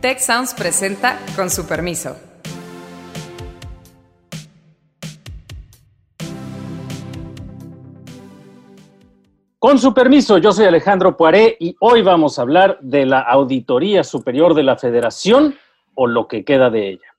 Tech Sounds presenta con su permiso. Con su permiso, yo soy Alejandro Poiré y hoy vamos a hablar de la Auditoría Superior de la Federación o lo que queda de ella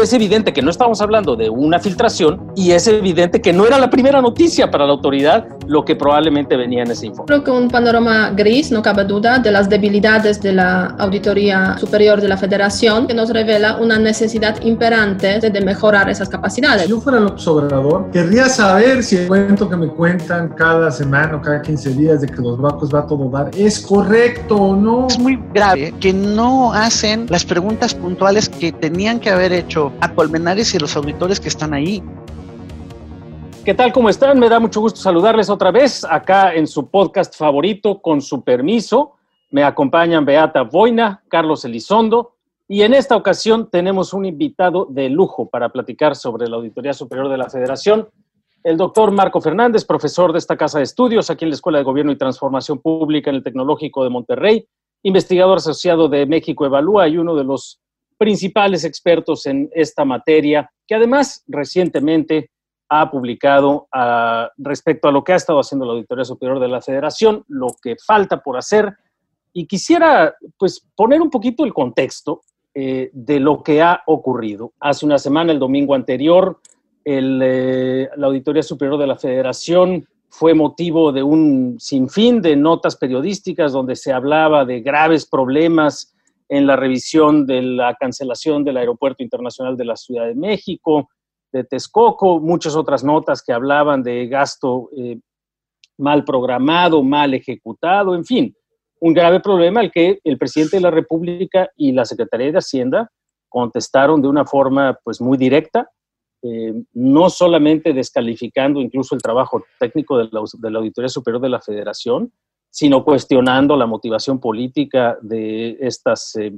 es evidente que no estamos hablando de una filtración y es evidente que no era la primera noticia para la autoridad lo que probablemente venía en ese informe. Creo que un panorama gris, no cabe duda, de las debilidades de la Auditoría Superior de la Federación, que nos revela una necesidad imperante de mejorar esas capacidades. Si yo fuera el observador, querría saber si el cuento que me cuentan cada semana o cada 15 días de que los bancos va a todo dar es correcto o no. Es muy grave que no hacen las preguntas puntuales que tenían que haber hecho a Colmenares y los auditores que están ahí. ¿Qué tal? ¿Cómo están? Me da mucho gusto saludarles otra vez acá en su podcast favorito, con su permiso. Me acompañan Beata Boina, Carlos Elizondo, y en esta ocasión tenemos un invitado de lujo para platicar sobre la Auditoría Superior de la Federación, el doctor Marco Fernández, profesor de esta casa de estudios aquí en la Escuela de Gobierno y Transformación Pública en el Tecnológico de Monterrey, investigador asociado de México Evalúa y uno de los principales expertos en esta materia, que además recientemente ha publicado ah, respecto a lo que ha estado haciendo la Auditoría Superior de la Federación, lo que falta por hacer. Y quisiera pues poner un poquito el contexto eh, de lo que ha ocurrido. Hace una semana, el domingo anterior, eh, la Auditoría Superior de la Federación fue motivo de un sinfín de notas periodísticas donde se hablaba de graves problemas en la revisión de la cancelación del Aeropuerto Internacional de la Ciudad de México, de Texcoco, muchas otras notas que hablaban de gasto eh, mal programado, mal ejecutado, en fin, un grave problema al que el presidente de la República y la Secretaría de Hacienda contestaron de una forma pues muy directa, eh, no solamente descalificando incluso el trabajo técnico de la, de la Auditoría Superior de la Federación, sino cuestionando la motivación política de estas, eh,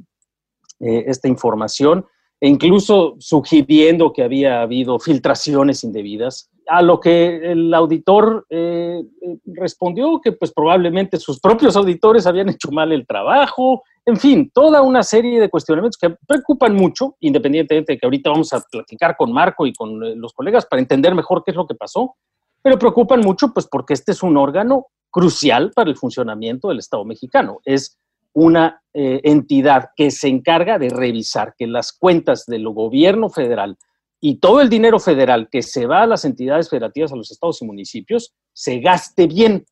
eh, esta información e incluso sugiriendo que había habido filtraciones indebidas, a lo que el auditor eh, respondió que pues probablemente sus propios auditores habían hecho mal el trabajo, en fin, toda una serie de cuestionamientos que preocupan mucho, independientemente de que ahorita vamos a platicar con Marco y con los colegas para entender mejor qué es lo que pasó, pero preocupan mucho pues porque este es un órgano crucial para el funcionamiento del Estado mexicano. Es una eh, entidad que se encarga de revisar que las cuentas del gobierno federal y todo el dinero federal que se va a las entidades federativas, a los estados y municipios, se gaste bien.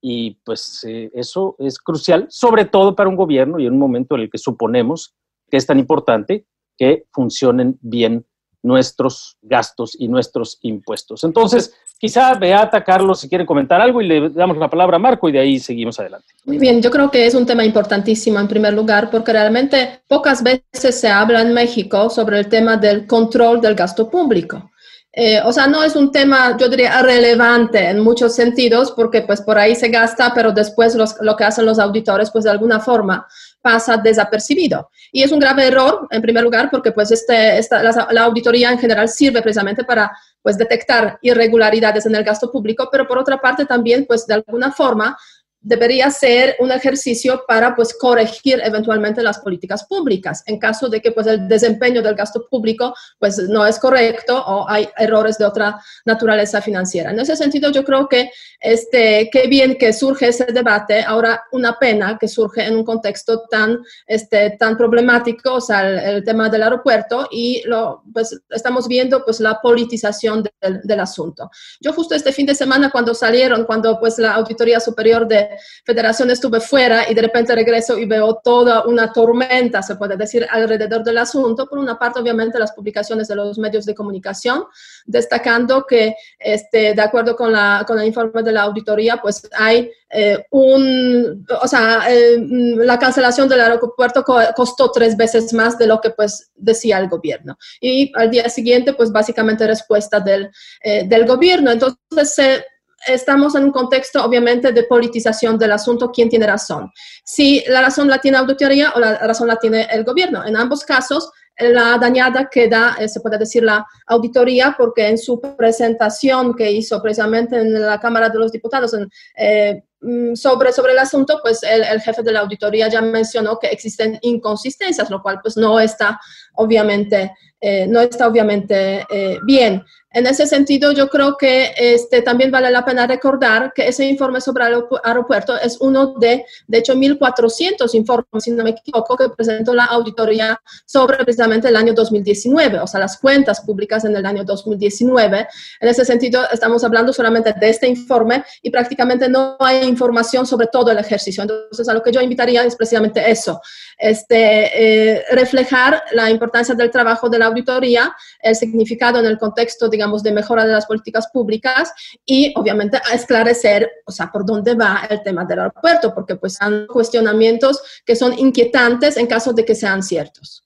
Y pues eh, eso es crucial, sobre todo para un gobierno y en un momento en el que suponemos que es tan importante que funcionen bien nuestros gastos y nuestros impuestos. Entonces, quizá Beata, Carlos, si quiere comentar algo y le damos la palabra a Marco y de ahí seguimos adelante. Muy bien, yo creo que es un tema importantísimo en primer lugar porque realmente pocas veces se habla en México sobre el tema del control del gasto público. Eh, o sea, no es un tema, yo diría, relevante en muchos sentidos, porque pues por ahí se gasta, pero después lo que hacen los auditores, pues de alguna forma pasa desapercibido. Y es un grave error, en primer lugar, porque pues este, esta, la, auditoría en general sirve precisamente para pues detectar irregularidades en el gasto público, pero por otra parte también pues de alguna forma debería ser un ejercicio para pues corregir eventualmente las políticas públicas en caso de que pues el desempeño del gasto público pues no es correcto o hay errores de otra naturaleza financiera. En ese sentido yo creo que este qué bien que surge ese debate, ahora una pena que surge en un contexto tan este tan problemático, o sea, el, tema del aeropuerto y lo pues estamos viendo pues la politización del, del asunto. Yo justo este fin de semana cuando salieron cuando pues la auditoría superior de federación estuve fuera y de repente regreso y veo toda una tormenta, se puede decir, alrededor del asunto. Por una parte, obviamente, las publicaciones de los medios de comunicación, destacando que, este, de acuerdo con, la, con el informe de la auditoría, pues hay eh, un, o sea, eh, la cancelación del aeropuerto costó tres veces más de lo que pues decía el gobierno. Y al día siguiente, pues básicamente respuesta del, eh, del gobierno. Entonces, se estamos en un contexto, obviamente, de politización del asunto, quién tiene razón. Si la razón la tiene auditoría o la razón la tiene el gobierno. En ambos casos, la dañada queda, eh, se puede decir, la auditoría, porque en su presentación que hizo precisamente en la Cámara de los Diputados, eh, mm, sobre, sobre el asunto, pues el, jefe de la auditoría ya mencionó que existen inconsistencias, lo cual pues no está obviamente, eh, no está obviamente bien. En ese sentido, yo creo que este, también vale la pena recordar que ese informe sobre el aeropuerto es uno de, de hecho, 1.400 informes, si no me equivoco, que presentó la auditoría sobre precisamente el año 2019, o sea, las cuentas públicas en el año 2019. En ese sentido, estamos hablando solamente de este informe y prácticamente no hay información sobre todo el ejercicio. Entonces, a lo que yo invitaría es precisamente eso, este, eh, reflejar la importancia del trabajo de la auditoría, el significado en el contexto, digamos, de mejora de las políticas públicas y obviamente a esclarecer, o sea, por dónde va el tema del aeropuerto, porque pues han cuestionamientos que son inquietantes en caso de que sean ciertos.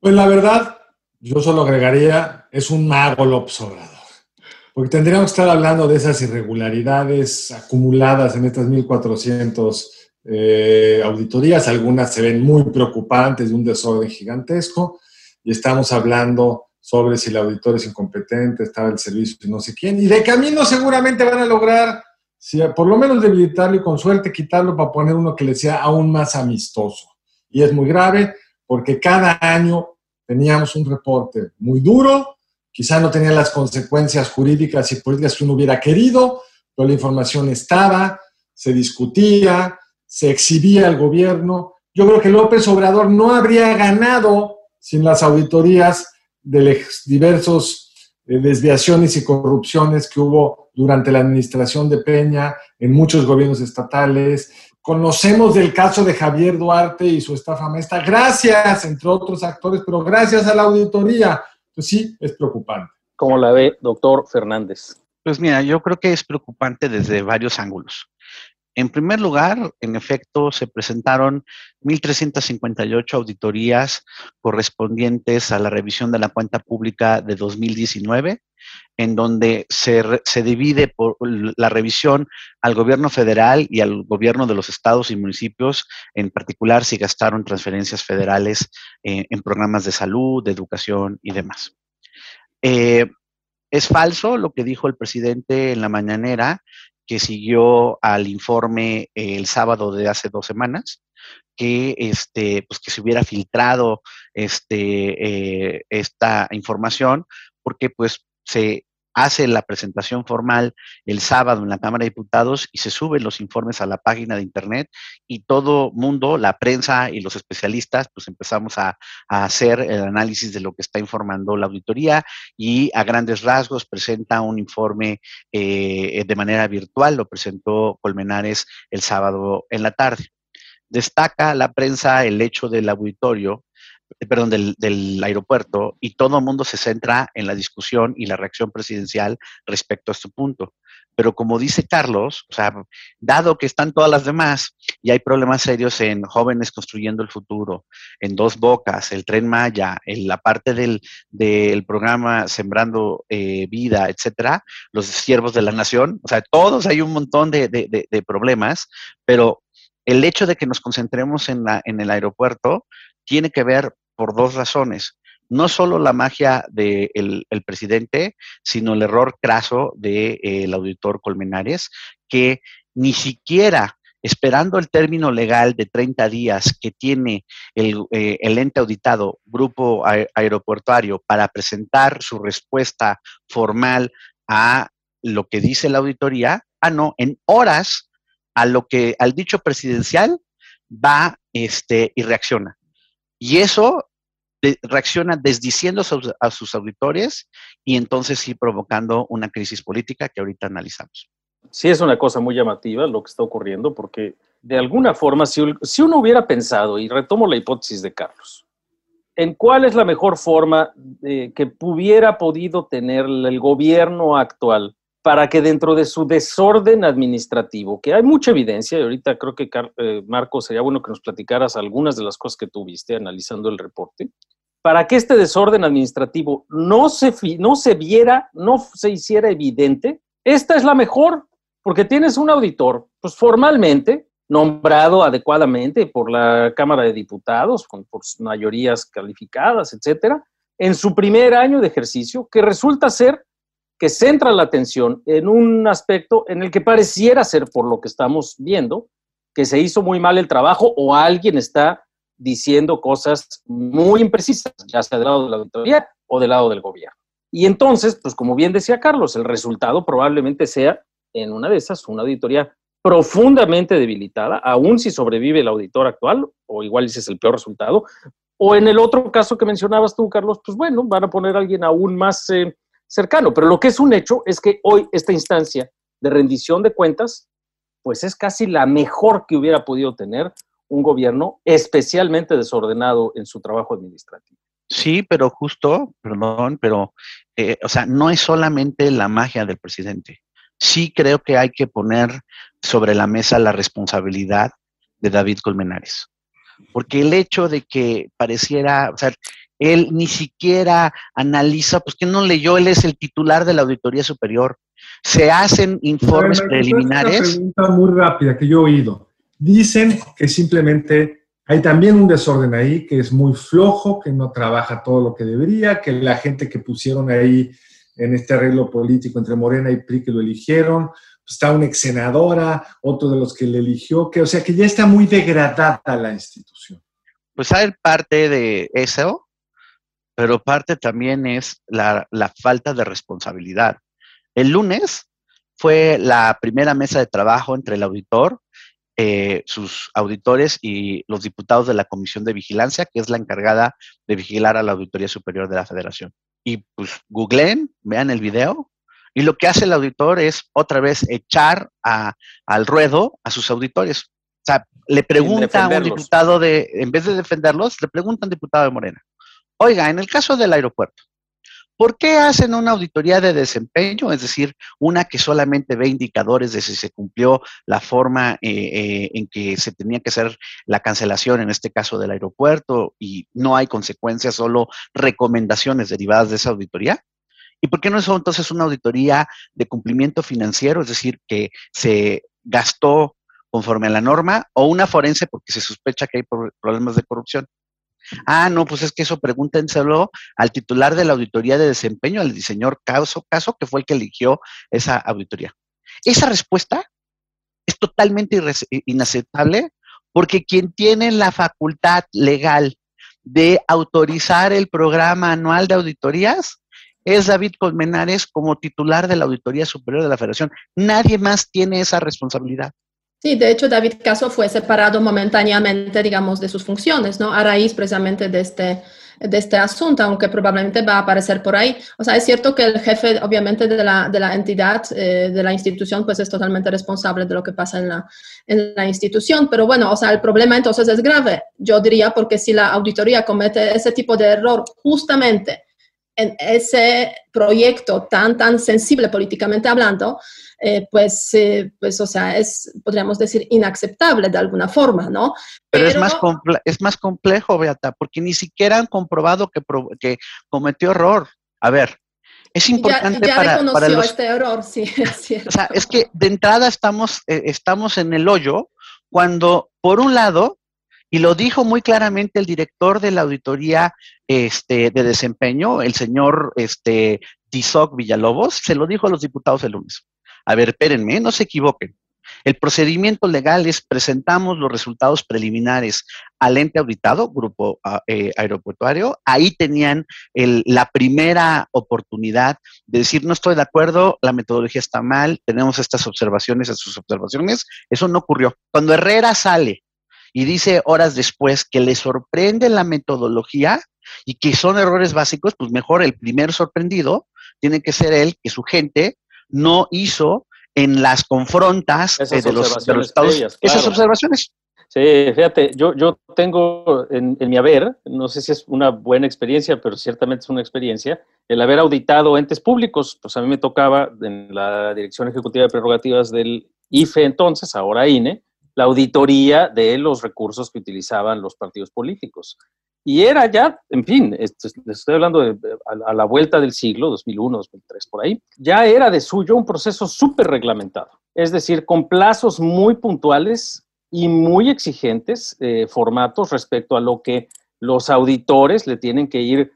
Pues la verdad, yo solo agregaría, es un mago López Obrador. Porque tendríamos que estar hablando de esas irregularidades acumuladas en estas 1.400 eh, auditorías. Algunas se ven muy preocupantes de un desorden gigantesco. Y estamos hablando sobre si el auditor es incompetente, estaba el servicio y no sé quién. Y de camino seguramente van a lograr, si, por lo menos debilitarlo y con suerte quitarlo para poner uno que le sea aún más amistoso. Y es muy grave porque cada año teníamos un reporte muy duro, quizá no tenía las consecuencias jurídicas y políticas que uno hubiera querido, pero la información estaba, se discutía, se exhibía al gobierno. Yo creo que López Obrador no habría ganado sin las auditorías de los diversos eh, desviaciones y corrupciones que hubo durante la administración de Peña en muchos gobiernos estatales. Conocemos del caso de Javier Duarte y su estafa maestra, gracias, entre otros actores, pero gracias a la auditoría. Pues sí, es preocupante. ¿Cómo la ve, doctor Fernández? Pues mira, yo creo que es preocupante desde varios ángulos. En primer lugar, en efecto, se presentaron 1.358 auditorías correspondientes a la revisión de la cuenta pública de 2019, en donde se, se, divide por la revisión al gobierno federal y al gobierno de los estados y municipios, en particular si gastaron transferencias federales eh, en programas de salud, de educación y demás. Eh, es falso lo que dijo el presidente en la mañanera que siguió al informe el sábado de hace dos semanas, que, este, pues que se hubiera filtrado este, eh, esta información, porque pues se hace la presentación formal el sábado en la Cámara de Diputados y se suben los informes a la página de Internet y todo mundo, la prensa y los especialistas, pues empezamos a, hacer el análisis de lo que está informando la auditoría y a grandes rasgos presenta un informe eh, de manera virtual, lo presentó Colmenares el sábado en la tarde. Destaca la prensa el hecho del auditorio perdón, del, del, aeropuerto y todo el mundo se centra en la discusión y la reacción presidencial respecto a este punto. Pero como dice Carlos, o sea, dado que están todas las demás y hay problemas serios en jóvenes construyendo el futuro, en dos bocas, el tren Maya, en la parte del, del programa Sembrando eh, Vida, etcétera, los siervos de la nación, o sea, todos hay un montón de, de, de problemas, pero el hecho de que nos concentremos en, la, en el aeropuerto tiene que ver por dos razones. No solo la magia del el presidente, sino el error craso del de, eh, auditor Colmenares, que ni siquiera esperando el término legal de 30 días que tiene el, eh, el ente auditado, Grupo Aeroportuario, para presentar su respuesta formal a lo que dice la auditoría, ah, no, en horas a lo que al dicho presidencial va este, y reacciona. Y eso reacciona desdiciendo a sus, auditores y entonces sí provocando una crisis política que ahorita analizamos. Sí, es una cosa muy llamativa lo que está ocurriendo, porque de alguna forma, si, uno hubiera pensado, y retomo la hipótesis de Carlos, en cuál es la mejor forma que hubiera podido tener el gobierno actual para que dentro de su desorden administrativo, que hay mucha evidencia, y ahorita creo que, eh, Marco, sería bueno que nos platicaras algunas de las cosas que tú viste analizando el reporte, para que este desorden administrativo no se, no se viera, no se hiciera evidente, esta es la mejor, porque tienes un auditor, pues formalmente, nombrado adecuadamente por la Cámara de Diputados, con, por mayorías calificadas, etcétera, en su primer año de ejercicio, que resulta ser que centra la atención en un aspecto en el que pareciera ser, por lo que estamos viendo, que se hizo muy mal el trabajo o alguien está diciendo cosas muy imprecisas, ya sea del lado de la auditoría o del lado del gobierno. Y entonces, pues como bien decía Carlos, el resultado probablemente sea, en una de esas, una auditoría profundamente debilitada, aun si sobrevive el auditor actual, o igual ese es el peor resultado, o en el otro caso que mencionabas tú, Carlos, pues bueno, van a poner a alguien aún más eh, cercano. Pero lo que es un hecho es que hoy esta instancia de rendición de cuentas, pues es casi la mejor que hubiera podido tener un gobierno especialmente desordenado en su trabajo administrativo. Sí, pero justo, perdón, pero, eh, o sea, no es solamente la magia del presidente. Sí creo que hay que poner sobre la mesa la responsabilidad de David Colmenares. Porque el hecho de que pareciera, o sea, él ni siquiera analiza, pues que no leyó, él es el titular de la Auditoría Superior. Se hacen informes preliminares. Una pregunta muy rápida que yo he oído. Dicen que simplemente hay también un desorden ahí, que es muy flojo, que no trabaja todo lo que debería, que la gente que pusieron ahí en este arreglo político entre Morena y PRI que lo eligieron, pues está una ex senadora, otro de los que le eligió, que o sea que ya está muy degradada la institución. Pues hay parte de eso, pero parte también es la, la falta de responsabilidad. El lunes fue la primera mesa de trabajo entre el auditor eh, sus auditores y los diputados de la Comisión de Vigilancia, que es la encargada de vigilar a la Auditoría Superior de la Federación. Y pues googleen, vean el video, y lo que hace el auditor es otra vez echar al ruedo a sus auditores. O sea, le pregunta a un diputado de, en vez de defenderlos, le pregunta a un diputado de Morena, oiga, en el caso del aeropuerto, ¿Por qué hacen una auditoría de desempeño? Es decir, una que solamente ve indicadores de si se cumplió la forma eh, eh, en que se tenía que hacer la cancelación, en este caso del aeropuerto, y no hay consecuencias, solo recomendaciones derivadas de esa auditoría. ¿Y por qué no es entonces una auditoría de cumplimiento financiero? Es decir, que se gastó conforme a la norma, o una forense porque se sospecha que hay problemas de corrupción. Ah, no, pues es que eso pregúntenselo al titular de la auditoría de desempeño, al señor Caso, Caso, que fue el que eligió esa auditoría. Esa respuesta es totalmente inaceptable porque quien tiene la facultad legal de autorizar el programa anual de auditorías es David Colmenares como titular de la Auditoría Superior de la Federación. Nadie más tiene esa responsabilidad. Sí, de hecho, David Caso fue separado momentáneamente, digamos, de sus funciones, ¿no? A raíz precisamente de este, de este asunto, aunque probablemente va a aparecer por ahí. O sea, es cierto que el jefe, obviamente, de la, de la entidad, eh, de la institución, pues es totalmente responsable de lo que pasa en la, en la institución. Pero bueno, o sea, el problema entonces es grave, yo diría, porque si la auditoría comete ese tipo de error justamente en ese proyecto tan, tan sensible políticamente hablando, eh, pues, eh, pues, o sea, es, podríamos decir, inaceptable de alguna forma, ¿no? Pero, es, más es más complejo, Beata, porque ni siquiera han comprobado que, que cometió error. A ver, es importante ya, para, reconoció este error, sí, es cierto. O sea, es que de entrada estamos, eh, estamos en el hoyo cuando, por un lado, y lo dijo muy claramente el director de la auditoría este, de desempeño, el señor este, Tizoc Villalobos, se lo dijo a los diputados el lunes. A ver, espérenme, no se equivoquen. El procedimiento legal es presentamos los resultados preliminares al ente auditado, grupo ah, eh, aeroportuario. Ahí tenían la primera oportunidad de decir, no estoy de acuerdo, la metodología está mal, tenemos estas observaciones, sus observaciones. Eso no ocurrió. Cuando Herrera sale y dice horas después que le sorprende la metodología y que son errores básicos, pues mejor el primer sorprendido tiene que ser él, que su gente no hizo en las confrontas de, los, estados. Esas observaciones. Sí, fíjate, yo, yo tengo en, mi haber, no sé si es una buena experiencia, pero ciertamente es una experiencia, el haber auditado entes públicos. Pues a mí me tocaba en la Dirección Ejecutiva de Prerrogativas del IFE entonces, ahora INE, la auditoría de los recursos que utilizaban los partidos políticos. Y era ya, en fin, estoy hablando a, la vuelta del siglo, 2001, 2003, por ahí, ya era de suyo un proceso súper reglamentado. Es decir, con plazos muy puntuales y muy exigentes, eh, formatos respecto a lo que los auditores le tienen que ir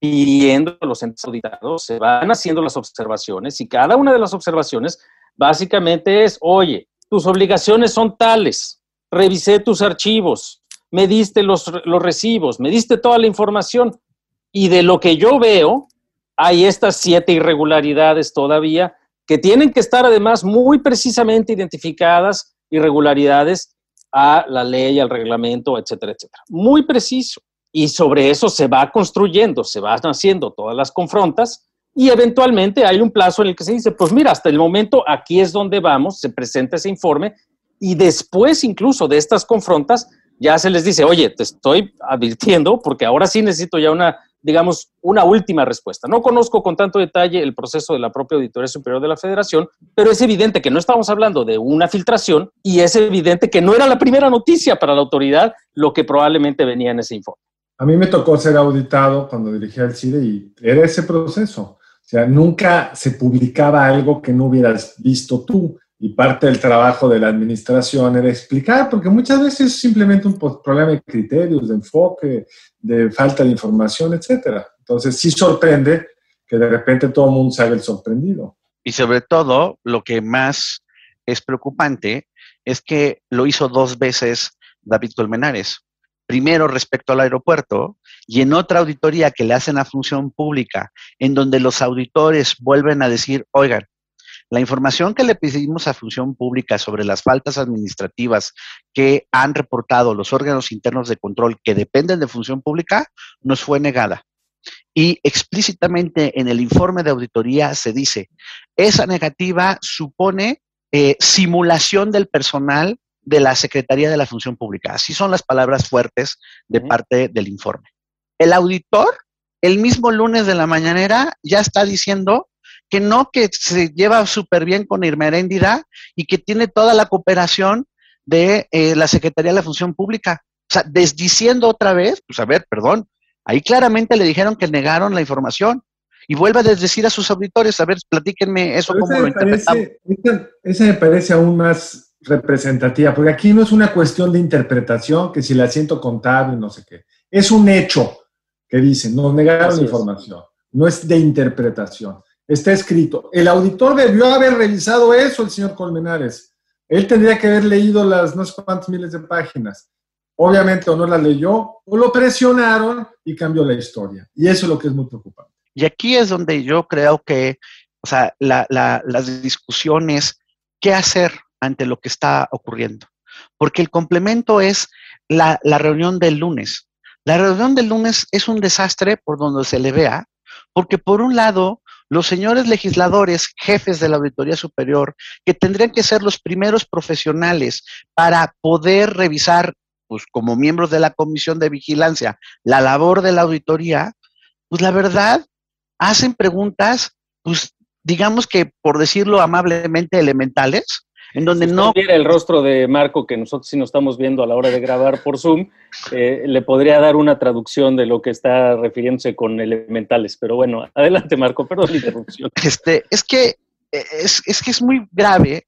pidiendo los entes auditados, se van haciendo las observaciones y cada una de las observaciones básicamente es, oye, tus obligaciones son tales, revisé tus archivos, me diste los, los recibos, me diste toda la información y de lo que yo veo, hay estas siete irregularidades todavía que tienen que estar además muy precisamente identificadas, irregularidades a la ley, al reglamento, etcétera, etcétera. Muy preciso. Y sobre eso se va construyendo, se van haciendo todas las confrontas y eventualmente hay un plazo en el que se dice, pues mira, hasta el momento aquí es donde vamos, se presenta ese informe y después incluso de estas confrontas ya se les dice, oye, te estoy advirtiendo porque ahora sí necesito ya una, digamos, una última respuesta. No conozco con tanto detalle el proceso de la propia Auditoría Superior de la Federación, pero es evidente que no estamos hablando de una filtración y es evidente que no era la primera noticia para la autoridad lo que probablemente venía en ese informe. A mí me tocó ser auditado cuando dirigía el CIDE y era ese proceso. Sea, nunca se publicaba algo que no hubieras visto tú. Y parte del trabajo de la administración era explicar, porque muchas veces es simplemente un problema de criterios, de enfoque, de falta de información, etcétera. Entonces sí sorprende que de repente todo el mundo se haga el sorprendido. Y sobre todo, lo que más es preocupante es que lo hizo dos veces David Colmenares primero respecto al aeropuerto y en otra auditoría que le hacen a función pública, en donde los auditores vuelven a decir, oigan, la información que le pedimos a función pública sobre las faltas administrativas que han reportado los órganos internos de control que dependen de función pública nos fue negada. Y explícitamente en el informe de auditoría se dice, esa negativa supone eh, simulación del personal de la Secretaría de la Función Pública. Así son las palabras fuertes de parte del informe. El auditor, el mismo lunes de la mañanera, ya está diciendo que no, que se lleva súper bien con Irmeréndida y que tiene toda la cooperación de eh, la Secretaría de la Función Pública. O sea, desdiciendo otra vez, pues a ver, perdón, ahí claramente le dijeron que negaron la información y vuelve a desdecir a sus auditores, a ver, platíquenme eso como lo interpretamos. Esa me parece aún más representativa, porque aquí no es una cuestión de interpretación, que si el asiento contable, no sé qué. Es un hecho que dicen, nos negaron información, no es de interpretación. Está escrito. El auditor debió haber revisado eso, el señor Colmenares. Él tendría que haber leído las no sé cuántas miles de páginas. Obviamente o no las leyó, o lo presionaron y cambió la historia. Y eso es lo que es muy preocupante. Y aquí es donde yo creo que, o sea, las discusiones, ¿qué hacer? Ante lo que está ocurriendo. Porque el complemento es la, reunión del lunes. La reunión del lunes es un desastre por donde se le vea, porque por un lado, los señores legisladores, jefes de la Auditoría Superior, que tendrían que ser los primeros profesionales para poder revisar, pues como miembros de la Comisión de Vigilancia, la labor de la auditoría, pues la verdad, hacen preguntas, pues digamos que por decirlo amablemente, elementales, en donde no... Si el rostro de Marco, que nosotros sí nos estamos viendo a la hora de grabar por Zoom, eh, le podría dar una traducción de lo que está refiriéndose con elementales. Pero bueno, adelante Marco, perdón la interrupción. Este, es, que, es, es que es muy grave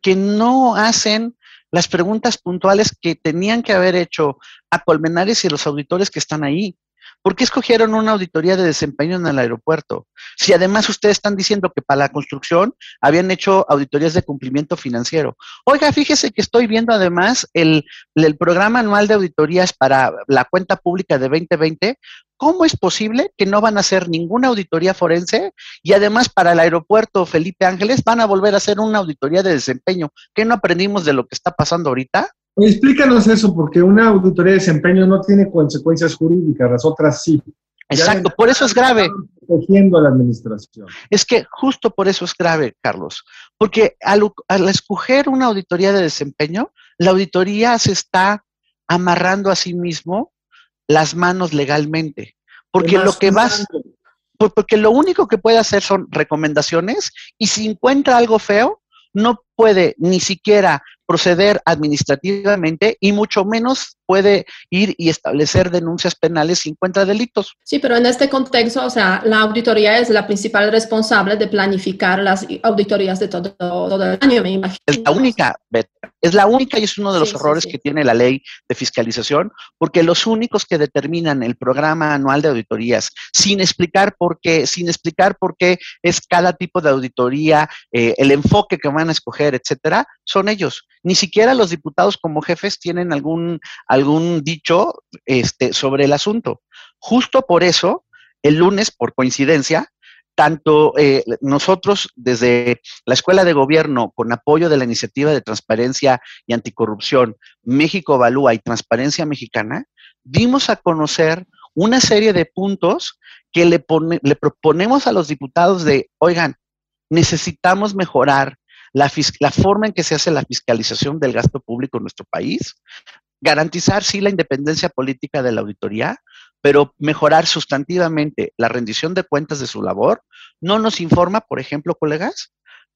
que no hacen las preguntas puntuales que tenían que haber hecho a Colmenares y a los auditores que están ahí. ¿Por qué escogieron una auditoría de desempeño en el aeropuerto? Si además ustedes están diciendo que para la construcción habían hecho auditorías de cumplimiento financiero. Oiga, fíjese que estoy viendo además el, programa anual de auditorías para la cuenta pública de 2020. ¿Cómo es posible que no van a hacer ninguna auditoría forense y además para el aeropuerto Felipe Ángeles van a volver a hacer una auditoría de desempeño? ¿Qué no aprendimos de lo que está pasando ahorita? Explícanos eso, porque una auditoría de desempeño no tiene consecuencias jurídicas, las otras sí. Exacto, por eso es grave. Protegiendo a la administración. Es que justo por eso es grave, Carlos, porque al, escoger una auditoría de desempeño, la auditoría se está amarrando a sí mismo las manos legalmente, porque lo que vas, porque lo único que puede hacer son recomendaciones y si encuentra algo feo, no puede ni siquiera proceder administrativamente y mucho menos puede ir y establecer denuncias penales si encuentra delitos. Sí, pero en este contexto, o sea, la auditoría es la principal responsable de planificar las auditorías de todo, el año, me imagino. Es la única, es la única y es uno de los errores que tiene la ley de fiscalización, porque los únicos que determinan el programa anual de auditorías, sin explicar por qué, sin explicar por qué es cada tipo de auditoría, eh, el enfoque que van a escoger, etcétera, son ellos. Ni siquiera los diputados como jefes tienen algún, algún dicho este, sobre el asunto. Justo por eso, el lunes, por coincidencia, tanto eh, nosotros desde la Escuela de Gobierno, con apoyo de la Iniciativa de Transparencia y Anticorrupción, México Evalúa y Transparencia Mexicana, dimos a conocer una serie de puntos que le, le proponemos a los diputados de, oigan, necesitamos mejorar la, la forma en que se hace la fiscalización del gasto público en nuestro país, garantizar sí la independencia política de la auditoría, pero mejorar sustantivamente la rendición de cuentas de su labor, no nos informa, por ejemplo, colegas,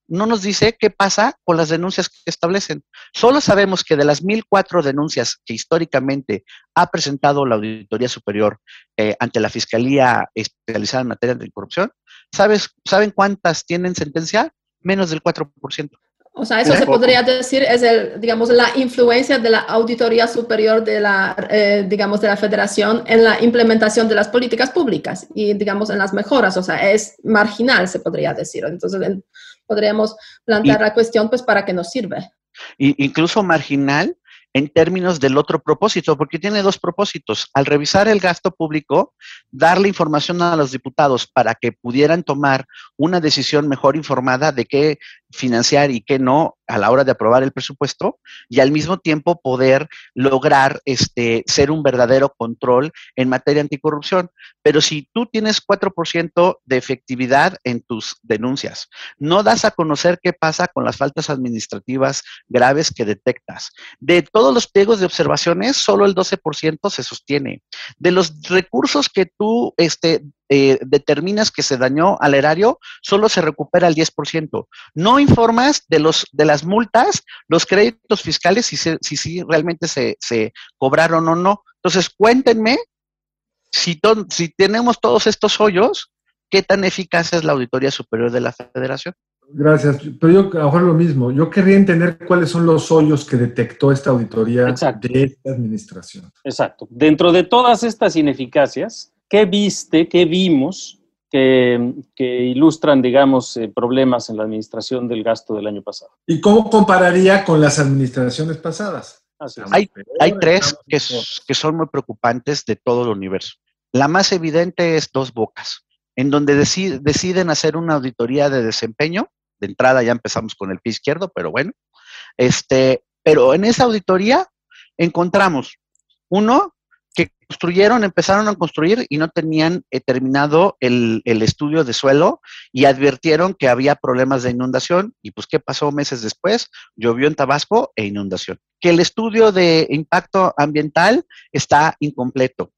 no nos dice qué pasa con las denuncias que establecen. Solo sabemos que de las 1.004 denuncias que históricamente ha presentado la Auditoría Superior eh, ante la Fiscalía especializada en materia de corrupción, ¿sabes, ¿saben cuántas tienen sentencia? Menos del 4%. O sea, eso se podría decir es el, digamos, la influencia de la auditoría superior de la, eh, digamos, de la federación en la implementación de las políticas públicas y, digamos, en las mejoras. O sea, es marginal, se podría decir. Entonces, podríamos plantear la cuestión, pues, ¿para qué nos sirve? incluso marginal en términos del otro propósito, porque tiene dos propósitos. Al revisar el gasto público, darle información a los diputados para que pudieran tomar una decisión mejor informada de qué financiar y qué no a la hora de aprobar el presupuesto y al mismo tiempo poder lograr este, ser un verdadero control en materia anticorrupción. Pero si tú tienes 4% de efectividad en tus denuncias, no das a conocer qué pasa con las faltas administrativas graves que detectas. De todos los pliegos de observaciones, solo el 12% se sostiene. De los recursos que tú este, eh, determinas que se dañó al erario, solo se recupera el 10%. No informas de, los, de las multas, los créditos fiscales, si, si, realmente se, cobraron o no. Entonces, cuéntenme si, si tenemos todos estos hoyos, ¿qué tan eficaz es la Auditoría Superior de la Federación? Gracias, pero yo ahora lo mismo. Yo querría entender cuáles son los hoyos que detectó esta auditoría de esta administración. Exacto. Dentro de todas estas ineficacias, ¿qué viste, qué vimos que, ilustran, digamos, eh, problemas en la administración del gasto del año pasado? ¿Y cómo compararía con las administraciones pasadas? Hay, hay tres que, que son muy preocupantes de todo el universo. La más evidente es Dos Bocas, en donde deciden hacer una auditoría de desempeño. De entrada ya empezamos con el pie izquierdo, pero bueno. Este, pero en esa auditoría encontramos, uno, que construyeron, empezaron a construir y no tenían eh, terminado el, estudio de suelo y advirtieron que había problemas de inundación. Y pues, ¿qué pasó meses después? Llovió en Tabasco e inundación. Que el estudio de impacto ambiental está incompleto.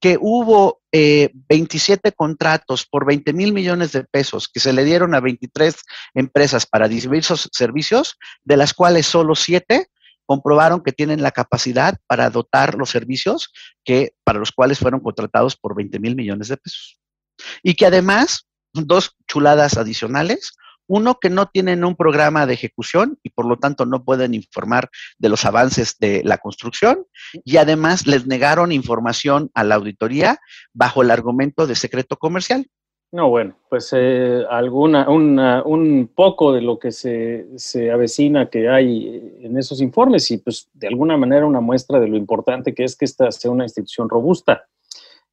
Que hubo 27 eh, contratos por 20 mil millones de pesos que se le dieron a 23 empresas para diversos servicios, de las cuales solo 7 comprobaron que tienen la capacidad para dotar los servicios que, para los cuales fueron contratados por 20 mil millones de pesos. Y que además, dos chuladas adicionales, uno, que no tienen un programa de ejecución y por lo tanto no pueden informar de los avances de la construcción y además les negaron información a la auditoría bajo el argumento de secreto comercial. No, bueno, pues eh, alguna, un poco de lo que se, se, avecina que hay en esos informes y pues de alguna manera una muestra de lo importante que es que esta sea una institución robusta.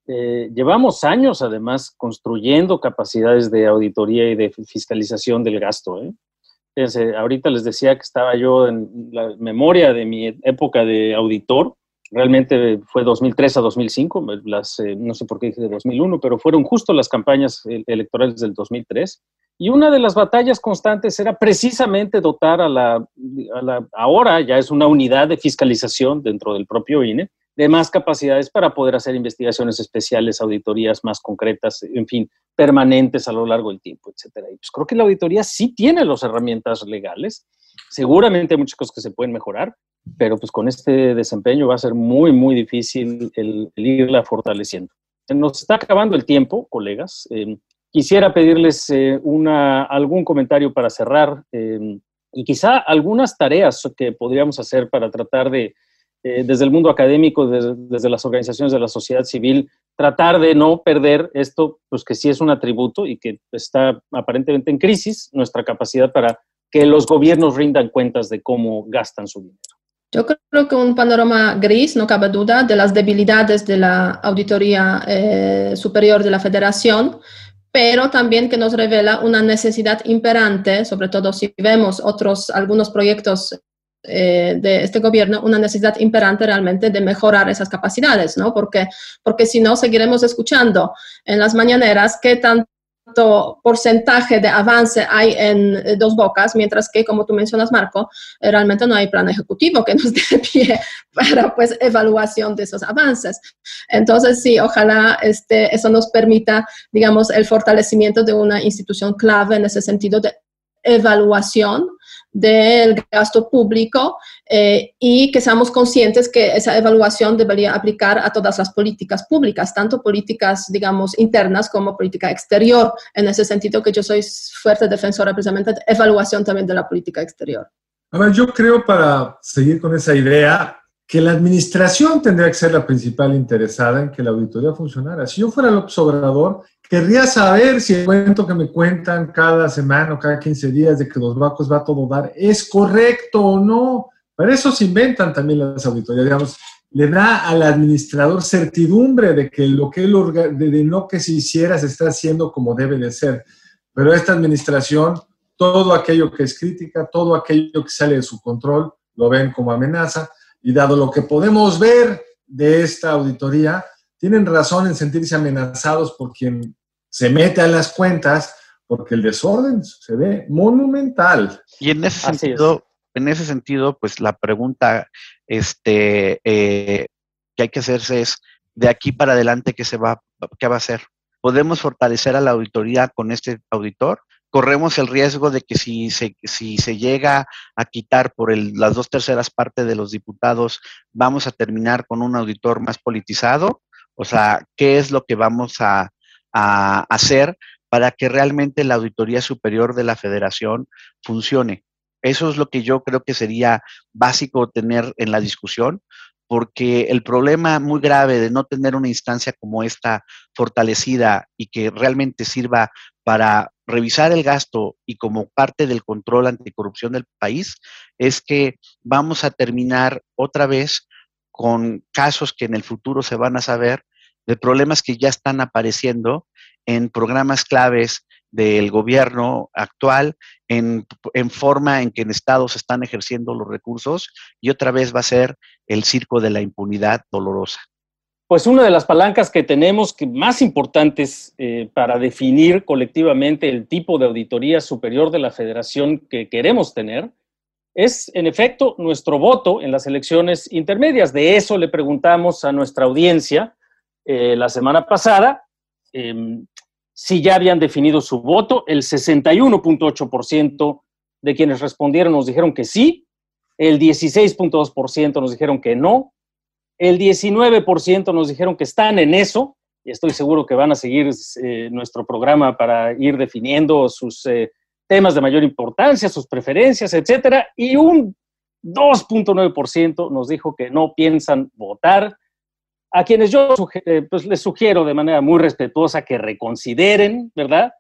Eh, llevamos años además construyendo capacidades de auditoría y de fiscalización del gasto. ¿eh? ahorita les decía que estaba yo en la memoria de mi época de auditor realmente fue 2003 a 2005, las, eh, no sé por qué dije de 2001, pero fueron justo las campañas electorales del 2003. Y una de las batallas constantes era precisamente dotar a la, a la, ahora ya es una unidad de fiscalización dentro del propio INE, de más capacidades para poder hacer investigaciones especiales, auditorías más concretas, en fin, permanentes a lo largo del tiempo, etcétera. Y pues creo que la auditoría sí tiene las herramientas legales Seguramente hay muchas cosas que se pueden mejorar, pero pues con este desempeño va a ser muy, muy difícil el, irla fortaleciendo. Nos está acabando el tiempo, colegas. Eh, quisiera pedirles eh, una, algún comentario para cerrar eh, y quizá algunas tareas que podríamos hacer para tratar de, desde el mundo académico, desde, las organizaciones de la sociedad civil, tratar de no perder esto, pues que sí es un atributo y que está aparentemente en crisis, nuestra capacidad para que los gobiernos rindan cuentas de cómo gastan su dinero. Yo creo que un panorama gris, no cabe duda, de las debilidades de la Auditoría eh, Superior de la Federación, pero también que nos revela una necesidad imperante, sobre todo si vemos otros, algunos proyectos eh, de este gobierno, una necesidad imperante realmente de mejorar esas capacidades, ¿no? Porque, porque si no, seguiremos escuchando en las mañaneras qué tan porcentaje de avance hay en eh, dos bocas, mientras que, como tú mencionas, Marco, eh, realmente no hay plan ejecutivo que nos dé pie para pues evaluación de esos avances. Entonces, sí, ojalá este, eso nos permita, digamos, el fortalecimiento de una institución clave en ese sentido de evaluación del gasto público eh, y que seamos conscientes que esa evaluación debería aplicar a todas las políticas públicas, tanto políticas, digamos, internas como política exterior. En ese sentido que yo soy fuerte defensora precisamente de evaluación también de la política exterior. A ver, yo creo para seguir con esa idea que la administración tendría que ser la principal interesada en que la auditoría funcionara. Si yo fuera el observador, Querría saber si el cuento que me cuentan cada semana o cada 15 días de que los bancos va a todo dar es correcto o no. Para eso se inventan también las auditorías, digamos. Le da al administrador certidumbre de que lo que, de lo que se hiciera se está haciendo como debe de ser. Pero esta administración, todo aquello que es crítica, todo aquello que sale de su control, lo ven como amenaza. Y dado lo que podemos ver de esta auditoría, tienen razón en sentirse amenazados por quien se mete a las cuentas porque el desorden se ve monumental. Y en ese sentido, en ese sentido, pues la pregunta este, eh, que hay que hacerse es, de aquí para adelante, ¿qué, se va, ¿qué va a hacer? ¿Podemos fortalecer a la auditoría con este auditor? corremos el riesgo de que si se, si se llega a quitar por el, las dos terceras partes de los diputados, vamos a terminar con un auditor más politizado. O sea, ¿qué es lo que vamos a, a hacer para que realmente la Auditoría Superior de la Federación funcione. Eso es lo que yo creo que sería básico tener en la discusión, porque el problema muy grave de no tener una instancia como esta fortalecida y que realmente sirva para revisar el gasto y como parte del control anticorrupción del país es que vamos a terminar otra vez con casos que en el futuro se van a saber de problemas que ya están apareciendo en programas claves del gobierno actual, en, forma en que en estados están ejerciendo los recursos y otra vez va a ser el circo de la impunidad dolorosa. Pues una de las palancas que tenemos que más importantes eh, para definir colectivamente el tipo de auditoría superior de la federación que queremos tener es, en efecto, nuestro voto en las elecciones intermedias. De eso le preguntamos a nuestra audiencia eh, la semana pasada, em, si ya habían definido su voto, el 61.8% de quienes respondieron nos dijeron que sí, el 16.2% nos dijeron que no, el 19% nos dijeron que están en eso, y estoy seguro que van a seguir eh, nuestro programa para ir definiendo sus eh, temas de mayor importancia, sus preferencias, etcétera, y un 2.9% nos dijo que no piensan votar a quienes yo eh, pues, les sugiero de manera muy respetuosa que reconsideren, ¿verdad?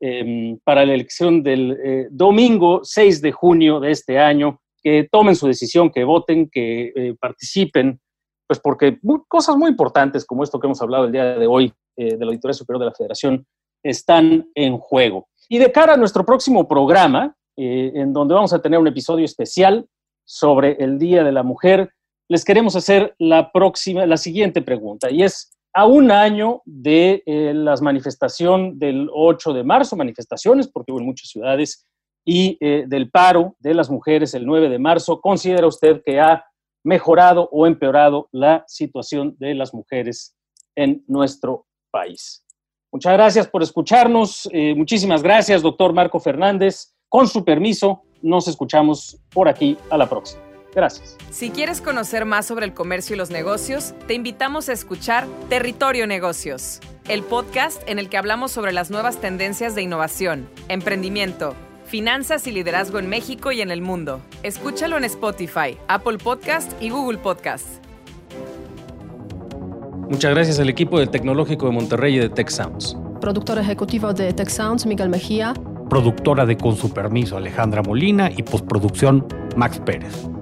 Em, para la elección del eh, domingo 6 de junio de este año, que tomen su decisión, que voten, que eh, participen, pues porque cosas muy importantes como esto que hemos hablado el día de hoy de la Auditoría Superior de la Federación están en juego. Y de cara a nuestro próximo programa, en donde vamos a tener un episodio especial sobre el Día de la Mujer, les queremos hacer la próxima, la siguiente pregunta, y es, a un año de eh, las manifestaciones del 8 de marzo, manifestaciones, porque hubo en muchas ciudades, y eh, del paro de las mujeres el 9 de marzo, ¿considera usted que ha mejorado o empeorado la situación de las mujeres en nuestro país? Muchas gracias por escucharnos. Eh, muchísimas gracias, doctor Marco Fernández. Con su permiso, nos escuchamos por aquí a la próxima. Gracias. Si quieres conocer más sobre el comercio y los negocios, te invitamos a escuchar Territorio Negocios, el podcast en el que hablamos sobre las nuevas tendencias de innovación, emprendimiento, finanzas y liderazgo en México y en el mundo. Escúchalo en Spotify, Apple Podcast y Google Podcast. Muchas gracias al equipo del Tecnológico de Monterrey y de Tech Sounds. Productor ejecutivo de Tech Sounds, Miguel Mejía. Productora de Con su permiso, Alejandra Molina. Y postproducción, Max Pérez.